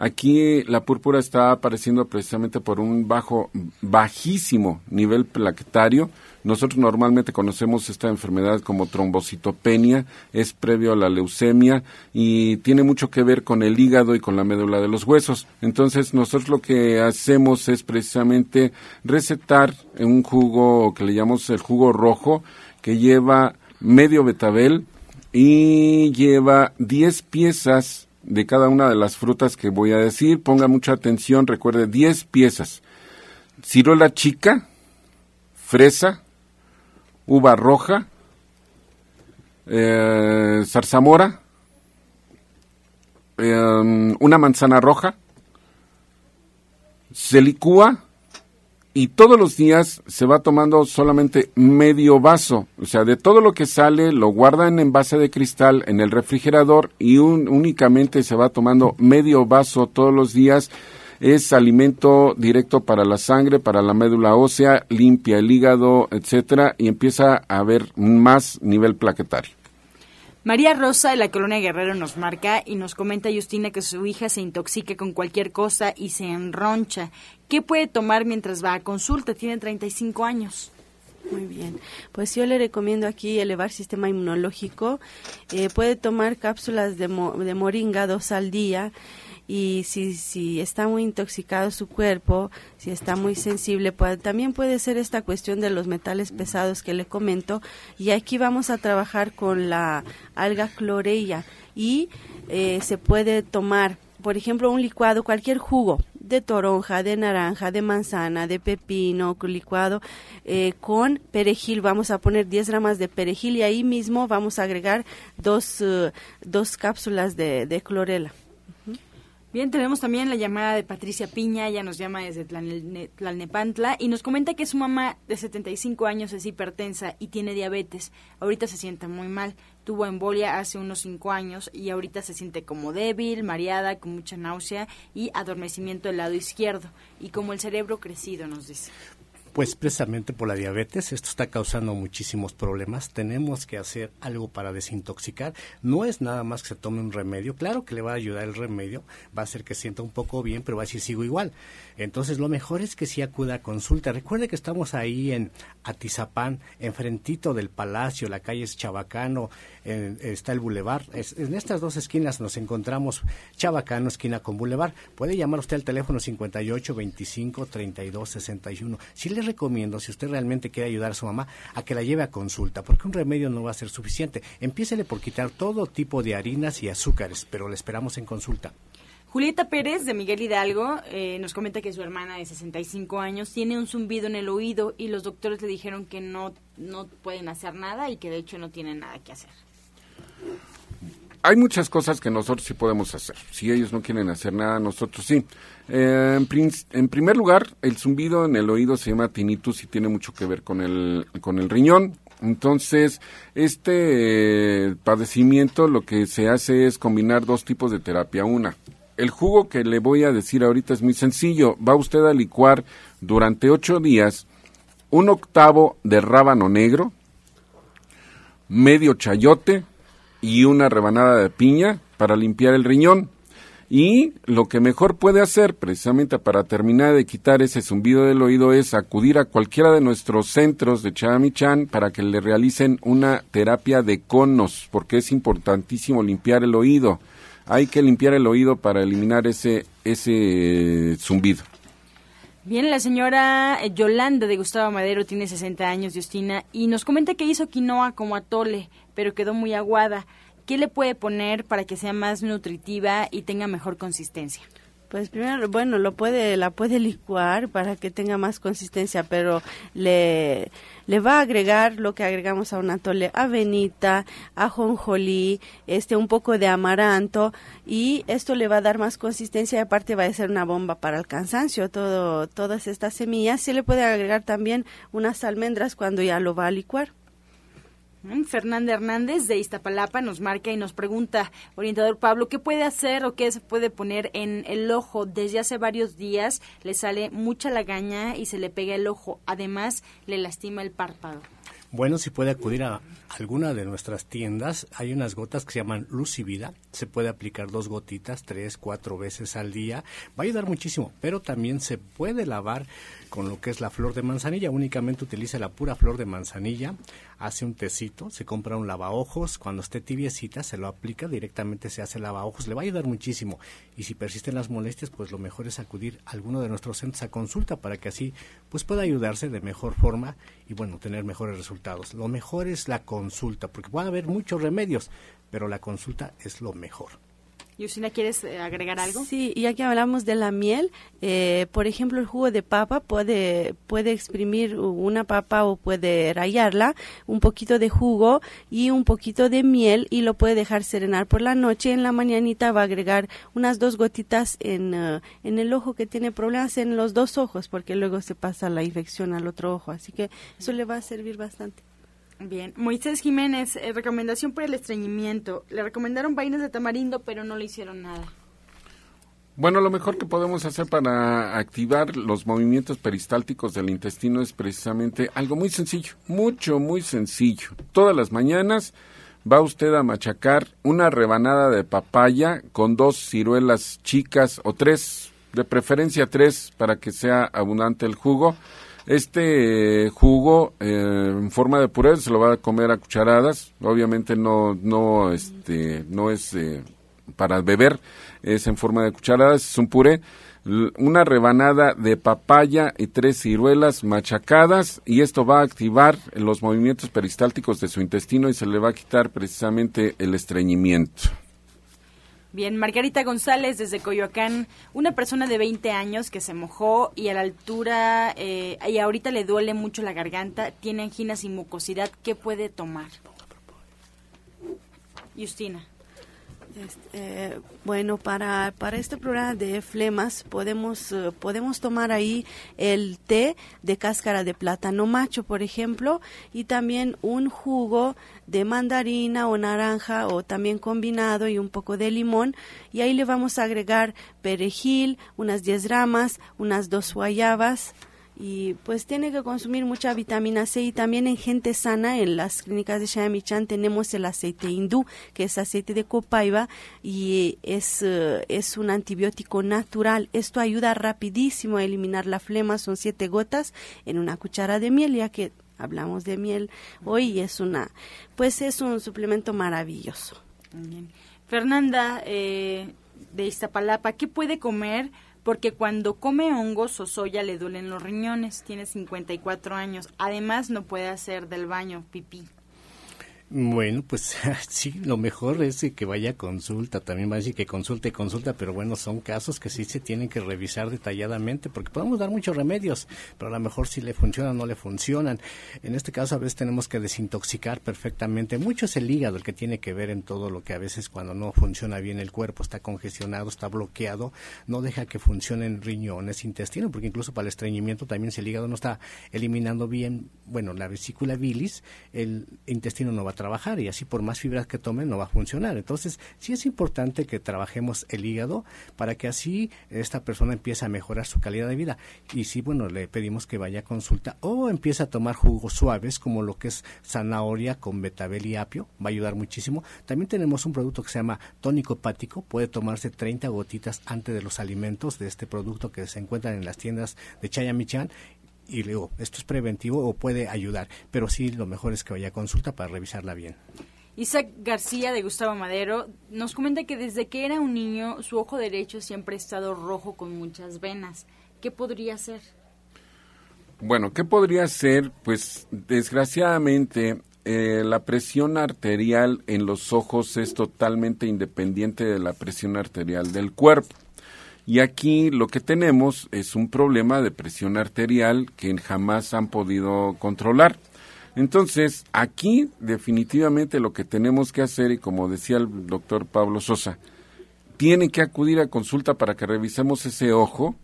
Speaker 9: Aquí la púrpura está apareciendo precisamente por un bajo, bajísimo nivel plaquetario. Nosotros normalmente conocemos esta enfermedad como trombocitopenia, es previo a la leucemia y tiene mucho que ver con el hígado y con la médula de los huesos. Entonces nosotros lo que hacemos es precisamente recetar un jugo que le llamamos el jugo rojo que lleva medio betabel y lleva 10 piezas de cada una de las frutas que voy a decir. Ponga mucha atención, recuerde 10 piezas. Ciruela chica, fresa, uva roja, eh, zarzamora, eh, una manzana roja, Se licúa y todos los días se va tomando solamente medio vaso. O sea, de todo lo que sale lo guarda en envase de cristal en el refrigerador y únicamente se va tomando medio vaso todos los días. Es alimento directo para la sangre, para la médula ósea, limpia el hígado, etcétera, y empieza a haber más nivel plaquetario.
Speaker 2: María Rosa de la Colonia Guerrero nos marca y nos comenta Justina que su hija se intoxica con cualquier cosa y se enroncha. ¿Qué puede tomar mientras va a consulta? Tiene 35 años.
Speaker 6: Muy bien. Pues yo le recomiendo aquí elevar sistema inmunológico. Eh, puede tomar cápsulas de, de moringa dos al día y si, si está muy intoxicado su cuerpo, si está muy sensible, también puede ser esta cuestión de los metales pesados que le comento y aquí vamos a trabajar con la alga cloreya y eh, se puede tomar, por ejemplo, un licuado, cualquier jugo de toronja, de naranja, de manzana, de pepino, licuado eh, con perejil. Vamos a poner 10 gramas de perejil y ahí mismo vamos a agregar dos, eh, dos cápsulas de, de clorela.
Speaker 2: Bien, tenemos también la llamada de Patricia Piña, ella nos llama desde Tlalnepantla y nos comenta que su mamá de 75 años es hipertensa y tiene diabetes. Ahorita se siente muy mal, tuvo embolia hace unos 5 años y ahorita se siente como débil, mareada, con mucha náusea y adormecimiento del lado izquierdo y como el cerebro crecido, nos dice.
Speaker 8: Pues precisamente por la diabetes, esto está causando muchísimos problemas. Tenemos que hacer algo para desintoxicar. No es nada más que se tome un remedio. Claro que le va a ayudar el remedio, va a hacer que sienta un poco bien, pero va a decir sigo igual. Entonces lo mejor es que sí acuda a consulta. Recuerde que estamos ahí en Atizapán, enfrentito del Palacio, la calle es Chabacano, está el Boulevard. en estas dos esquinas nos encontramos Chabacano, esquina con Boulevard. Puede llamar usted al teléfono 58 25 32 61. Si le recomiendo, si usted realmente quiere ayudar a su mamá, a que la lleve a consulta, porque un remedio no va a ser suficiente. Empiécele por quitar todo tipo de harinas y azúcares, pero le esperamos en consulta.
Speaker 2: Julieta Pérez de Miguel Hidalgo eh, nos comenta que su hermana de 65 años tiene un zumbido en el oído y los doctores le dijeron que no, no pueden hacer nada y que de hecho no tienen nada que hacer
Speaker 9: hay muchas cosas que nosotros sí podemos hacer. Si ellos no quieren hacer nada, nosotros sí. Eh, en, primer lugar, el zumbido en el oído se llama tinnitus y tiene mucho que ver con el, con el riñón. Entonces, este eh, padecimiento lo que se hace es combinar dos tipos de terapia. Una, el jugo que le voy a decir ahorita es muy sencillo. Va usted a licuar durante ocho días un octavo de rábano negro, medio chayote, y una rebanada de piña para limpiar el riñón. Y lo que mejor puede hacer, precisamente para terminar de quitar ese zumbido del oído, es acudir a cualquiera de nuestros centros de Chamichan para que le realicen una terapia de conos, porque es importantísimo limpiar el oído. Hay que limpiar el oído para eliminar ese, ese zumbido.
Speaker 2: Bien, la señora Yolanda de Gustavo Madero tiene 60 años, Justina, y nos comenta que hizo quinoa como atole pero quedó muy aguada. ¿Qué le puede poner para que sea más nutritiva y tenga mejor consistencia?
Speaker 6: Pues primero, bueno, lo puede, la puede licuar para que tenga más consistencia, pero le, le va a agregar lo que agregamos a un atole, avenita, ajonjolí, este, un poco de amaranto y esto le va a dar más consistencia y aparte va a ser una bomba para el cansancio, todo, todas estas semillas. Se le puede agregar también unas almendras cuando ya lo va a licuar.
Speaker 2: Fernanda Hernández de Iztapalapa nos marca y nos pregunta, orientador Pablo, ¿qué puede hacer o qué se puede poner en el ojo? Desde hace varios días le sale mucha lagaña y se le pega el ojo. Además, le lastima el párpado.
Speaker 8: Bueno, si puede acudir a alguna de nuestras tiendas, hay unas gotas que se llaman Luz y Vida. Se puede aplicar dos gotitas, tres, cuatro veces al día. Va a ayudar muchísimo, pero también se puede lavar con lo que es la flor de manzanilla. Únicamente utiliza la pura flor de manzanilla, hace un tecito, se compra un lavaojos, cuando esté tibiecita se lo aplica, directamente se hace lavaojos, le va a ayudar muchísimo. Y si persisten las molestias, pues lo mejor es acudir a alguno de nuestros centros a consulta para que así pues pueda ayudarse de mejor forma y bueno, tener mejores resultados. Lo mejor es la consulta, porque puede haber muchos remedios, pero la consulta es lo mejor.
Speaker 2: Yusina, ¿quieres eh, agregar algo?
Speaker 6: Sí, ya que hablamos de la miel, eh, por ejemplo, el jugo de papa puede, puede exprimir una papa o puede rayarla, un poquito de jugo y un poquito de miel y lo puede dejar serenar por la noche. En la mañanita va a agregar unas dos gotitas en, eh, en el ojo que tiene problemas en los dos ojos porque luego se pasa la infección al otro ojo. Así que eso le va a servir bastante.
Speaker 2: Bien, Moisés Jiménez, eh, recomendación para el estreñimiento. Le recomendaron vainas de tamarindo, pero no le hicieron nada.
Speaker 9: Bueno, lo mejor que podemos hacer para activar los movimientos peristálticos del intestino es precisamente algo muy sencillo, mucho, muy sencillo. Todas las mañanas va usted a machacar una rebanada de papaya con dos ciruelas chicas o tres, de preferencia tres, para que sea abundante el jugo este eh, jugo eh, en forma de puré se lo va a comer a cucharadas. Obviamente no, no, este, no es eh, para beber, es en forma de cucharadas, es un puré. Una rebanada de papaya y tres ciruelas machacadas y esto va a activar los movimientos peristálticos de su intestino y se le va a quitar precisamente el estreñimiento.
Speaker 2: Bien, Margarita González desde Coyoacán, una persona de 20 años que se mojó y a la altura, eh, y ahorita le duele mucho la garganta, tiene anginas y mucosidad, ¿qué puede tomar? Justina.
Speaker 6: Este, bueno, para, para este programa de flemas podemos, eh, podemos tomar ahí el té de cáscara de plátano macho, por ejemplo, y también un jugo de mandarina o naranja o también combinado y un poco de limón. Y ahí le vamos a agregar perejil, unas 10 ramas, unas dos guayabas, y pues tiene que consumir mucha vitamina C y también en gente sana en las clínicas de Shayamichan tenemos el aceite hindú que es aceite de copaiba y es, eh, es un antibiótico natural. Esto ayuda rapidísimo a eliminar la flema son siete gotas en una cuchara de miel ya que hablamos de miel hoy es una pues es un suplemento maravilloso.
Speaker 2: Fernanda eh, de Iztapalapa ¿qué puede comer porque cuando come hongos o soya le duelen los riñones, tiene 54 años, además no puede hacer del baño pipí.
Speaker 8: Bueno, pues sí, lo mejor es que vaya a consulta, también va a decir que consulte, consulta, pero bueno, son casos que sí se tienen que revisar detalladamente, porque podemos dar muchos remedios, pero a lo mejor si le funcionan o no le funcionan. En este caso a veces tenemos que desintoxicar perfectamente. Mucho es el hígado el que tiene que ver en todo lo que a veces cuando no funciona bien el cuerpo, está congestionado, está bloqueado, no deja que funcionen riñones, intestino, porque incluso para el estreñimiento también si el hígado no está eliminando bien, bueno, la vesícula bilis, el intestino no va a trabajar y así por más fibras que tomen no va a funcionar. Entonces, sí es importante que trabajemos el hígado para que así esta persona empiece a mejorar su calidad de vida. Y sí, bueno, le pedimos que vaya a consulta o empiece a tomar jugos suaves como lo que es zanahoria con betabel y apio, va a ayudar muchísimo. También tenemos un producto que se llama tónico hepático, puede tomarse 30 gotitas antes de los alimentos de este producto que se encuentran en las tiendas de Chayamichan y luego esto es preventivo o puede ayudar, pero sí lo mejor es que vaya a consulta para revisarla bien.
Speaker 2: Isaac García de Gustavo Madero nos comenta que desde que era un niño su ojo derecho siempre ha estado rojo con muchas venas. ¿Qué podría ser?
Speaker 9: Bueno, ¿qué podría ser? Pues desgraciadamente eh, la presión arterial en los ojos es totalmente independiente de la presión arterial del cuerpo. Y aquí lo que tenemos es un problema de presión arterial que jamás han podido controlar. Entonces, aquí definitivamente lo que tenemos que hacer, y como decía el doctor Pablo Sosa, tiene que acudir a consulta para que revisemos ese ojo,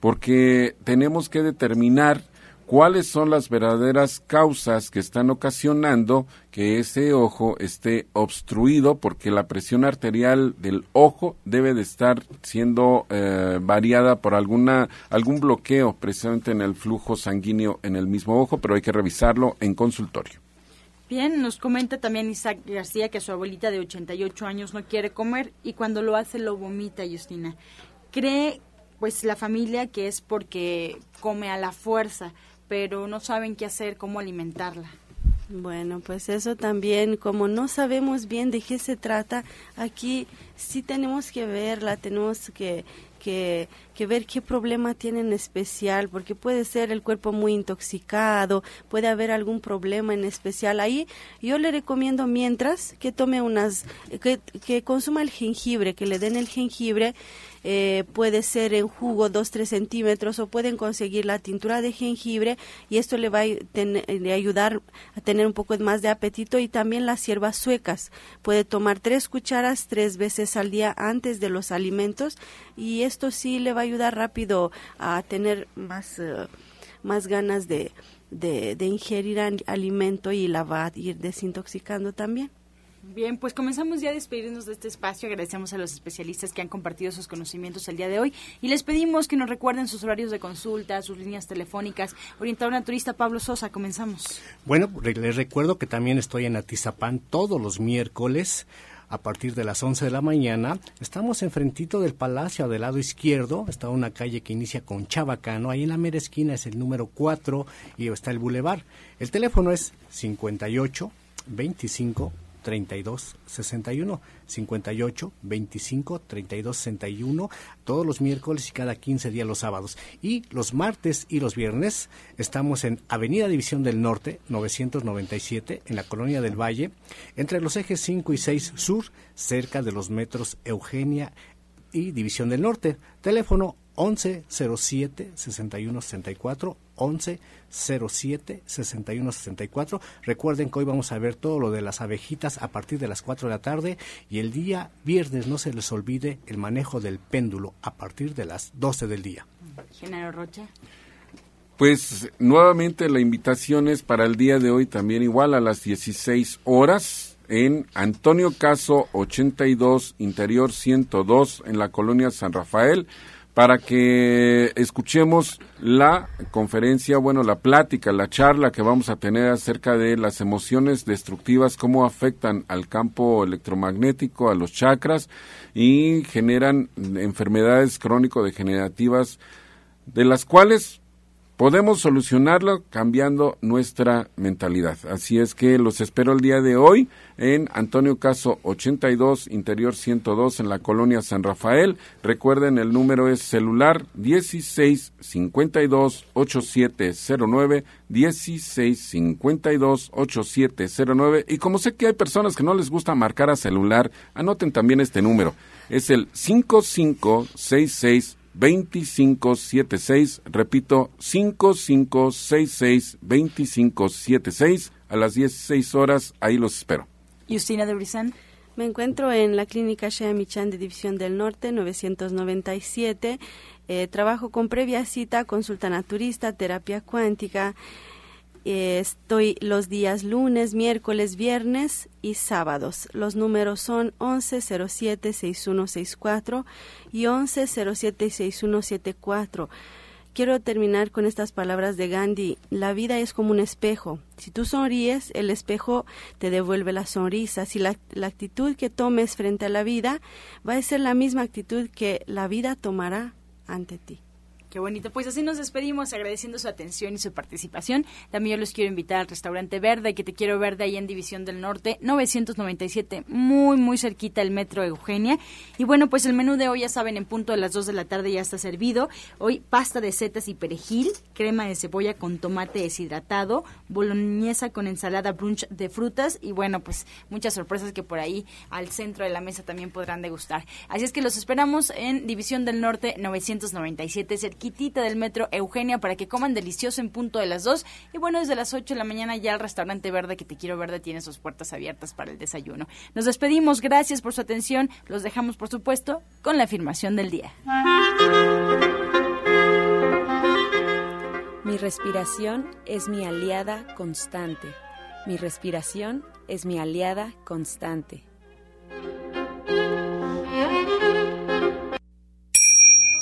Speaker 9: porque tenemos que determinar cuáles son las verdaderas causas que están ocasionando que ese ojo esté obstruido porque la presión arterial del ojo debe de estar siendo eh, variada por alguna algún bloqueo precisamente en el flujo sanguíneo en el mismo ojo, pero hay que revisarlo en consultorio.
Speaker 2: Bien, nos comenta también Isaac García que su abuelita de 88 años no quiere comer y cuando lo hace lo vomita, Justina. Cree pues la familia que es porque come a la fuerza pero no saben qué hacer, cómo alimentarla.
Speaker 6: Bueno, pues eso también, como no sabemos bien de qué se trata, aquí sí tenemos que verla, tenemos que, que, que ver qué problema tiene en especial, porque puede ser el cuerpo muy intoxicado, puede haber algún problema en especial. Ahí yo le recomiendo mientras que tome unas, que, que consuma el jengibre, que le den el jengibre eh, puede ser en jugo 2-3 centímetros o pueden conseguir la tintura de jengibre y esto le va a ayudar a tener un poco más de apetito y también las hierbas suecas. Puede tomar tres cucharas tres veces al día antes de los alimentos y esto sí le va ayudar rápido a tener más, eh, más ganas de, de, de ingerir alimento y la va a ir desintoxicando también.
Speaker 2: Bien, pues comenzamos ya a despedirnos de este espacio. Agradecemos a los especialistas que han compartido sus conocimientos el día de hoy y les pedimos que nos recuerden sus horarios de consulta, sus líneas telefónicas. Orientador naturista Pablo Sosa, comenzamos.
Speaker 8: Bueno, les recuerdo que también estoy en Atizapán todos los miércoles a partir de las 11 de la mañana. Estamos enfrentito del palacio, del lado izquierdo. Está una calle que inicia con Chabacano. Ahí en la mera esquina es el número 4 y está el bulevar. El teléfono es 58 25 32 61 58 25 32 61 todos los miércoles y cada 15 días los sábados. Y los martes y los viernes estamos en Avenida División del Norte 997 en la colonia del Valle entre los ejes 5 y 6 sur cerca de los metros Eugenia y División del Norte. Teléfono 1107 6164 1107 6164. Recuerden que hoy vamos a ver todo lo de las abejitas a partir de las 4 de la tarde y el día viernes no se les olvide el manejo del péndulo a partir de las 12 del día.
Speaker 2: Genaro Rocha.
Speaker 9: Pues nuevamente la invitación es para el día de hoy también igual a las 16 horas en Antonio Caso 82, Interior 102 en la colonia San Rafael para que escuchemos la conferencia, bueno, la plática, la charla que vamos a tener acerca de las emociones destructivas, cómo afectan al campo electromagnético, a los chakras y generan enfermedades crónico-degenerativas, de las cuales podemos solucionarlo cambiando nuestra mentalidad. Así es que los espero el día de hoy en Antonio Caso 82, Interior 102 en la colonia San Rafael. Recuerden, el número es celular 1652 8709 1652 8709 y como sé que hay personas que no les gusta marcar a celular, anoten también este número. Es el 5566 2576, repito, 5566-2576, a las 16 horas, ahí los espero.
Speaker 2: Justina de Brizán.
Speaker 6: Me encuentro en la clínica Shea Michan de División del Norte, 997. Eh, trabajo con previa cita, consulta naturista, terapia cuántica. Eh, estoy los días lunes, miércoles, viernes y sábados. Los números son 1107-6164 y 1107-6174. Quiero terminar con estas palabras de Gandhi. La vida es como un espejo. Si tú sonríes, el espejo te devuelve la sonrisa. Si la, la, actitud que tomes frente a la vida va a ser la misma actitud que la vida tomará ante ti.
Speaker 2: Qué bonito. Pues así nos despedimos agradeciendo su atención y su participación. También yo los quiero invitar al restaurante Verde, que te quiero ver de ahí en División del Norte, 997, muy, muy cerquita el metro Eugenia. Y bueno, pues el menú de hoy, ya saben, en punto de las 2 de la tarde ya está servido. Hoy pasta de setas y perejil, crema de cebolla con tomate deshidratado, boloñesa con ensalada brunch de frutas y bueno, pues muchas sorpresas que por ahí al centro de la mesa también podrán degustar. Así es que los esperamos en División del Norte 997, cerquita del metro Eugenia para que coman delicioso en punto de las dos. Y bueno, desde las 8 de la mañana ya el restaurante verde que te quiero verde tiene sus puertas abiertas para el desayuno. Nos despedimos, gracias por su atención. Los dejamos, por supuesto, con la afirmación del día.
Speaker 3: Mi respiración es mi aliada constante. Mi respiración es mi aliada constante.